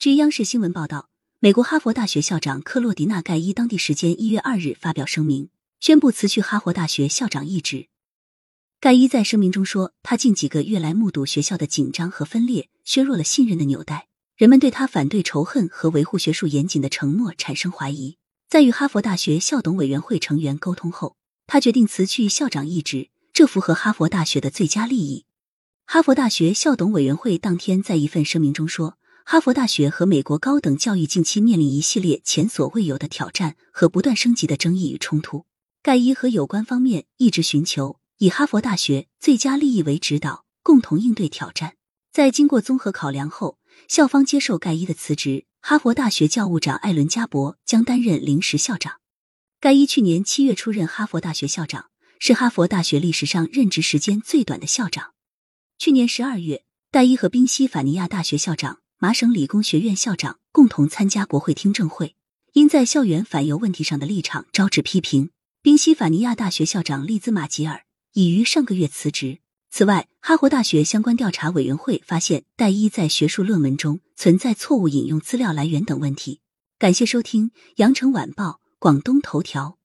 据央视新闻报道，美国哈佛大学校长克洛迪纳·盖伊当地时间一月二日发表声明，宣布辞去哈佛大学校长一职。盖伊在声明中说，他近几个月来目睹学校的紧张和分裂，削弱了信任的纽带，人们对他反对仇恨和维护学术严谨的承诺产生怀疑。在与哈佛大学校董委员会成员沟通后，他决定辞去校长一职，这符合哈佛大学的最佳利益。哈佛大学校董委员会当天在一份声明中说。哈佛大学和美国高等教育近期面临一系列前所未有的挑战和不断升级的争议与冲突。盖伊和有关方面一直寻求以哈佛大学最佳利益为指导，共同应对挑战。在经过综合考量后，校方接受盖伊的辞职。哈佛大学教务长艾伦加伯将担任临时校长。盖伊去年七月出任哈佛大学校长，是哈佛大学历史上任职时间最短的校长。去年十二月，盖伊和宾夕法尼亚大学校长。麻省理工学院校长共同参加国会听证会，因在校园反犹问题上的立场招致批评。宾夕法尼亚大学校长利兹马吉尔已于上个月辞职。此外，哈佛大学相关调查委员会发现戴伊在学术论文中存在错误引用资料来源等问题。感谢收听《羊城晚报广东头条》。